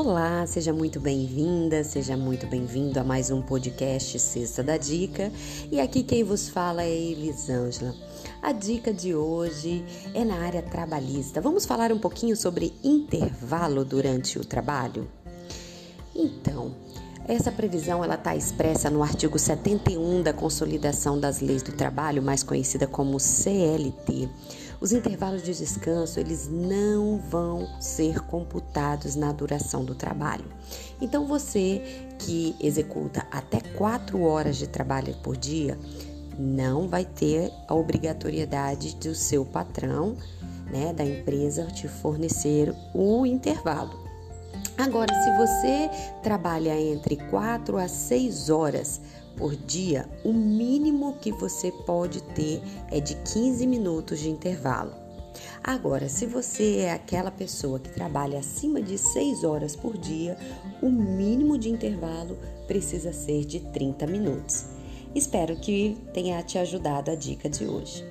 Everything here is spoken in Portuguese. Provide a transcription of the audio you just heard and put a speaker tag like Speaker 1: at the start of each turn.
Speaker 1: Olá, seja muito bem-vinda, seja muito bem-vindo a mais um podcast Sexta da Dica. E aqui quem vos fala é Elisângela. A dica de hoje é na área trabalhista. Vamos falar um pouquinho sobre intervalo durante o trabalho? Então, essa previsão ela está expressa no artigo 71 da Consolidação das Leis do Trabalho, mais conhecida como CLT. Os intervalos de descanso eles não vão ser computados na duração do trabalho. Então você que executa até quatro horas de trabalho por dia não vai ter a obrigatoriedade do seu patrão, né, da empresa, te fornecer o intervalo. Agora, se você trabalha entre 4 a 6 horas por dia, o mínimo que você pode ter é de 15 minutos de intervalo. Agora, se você é aquela pessoa que trabalha acima de 6 horas por dia, o mínimo de intervalo precisa ser de 30 minutos. Espero que tenha te ajudado a dica de hoje.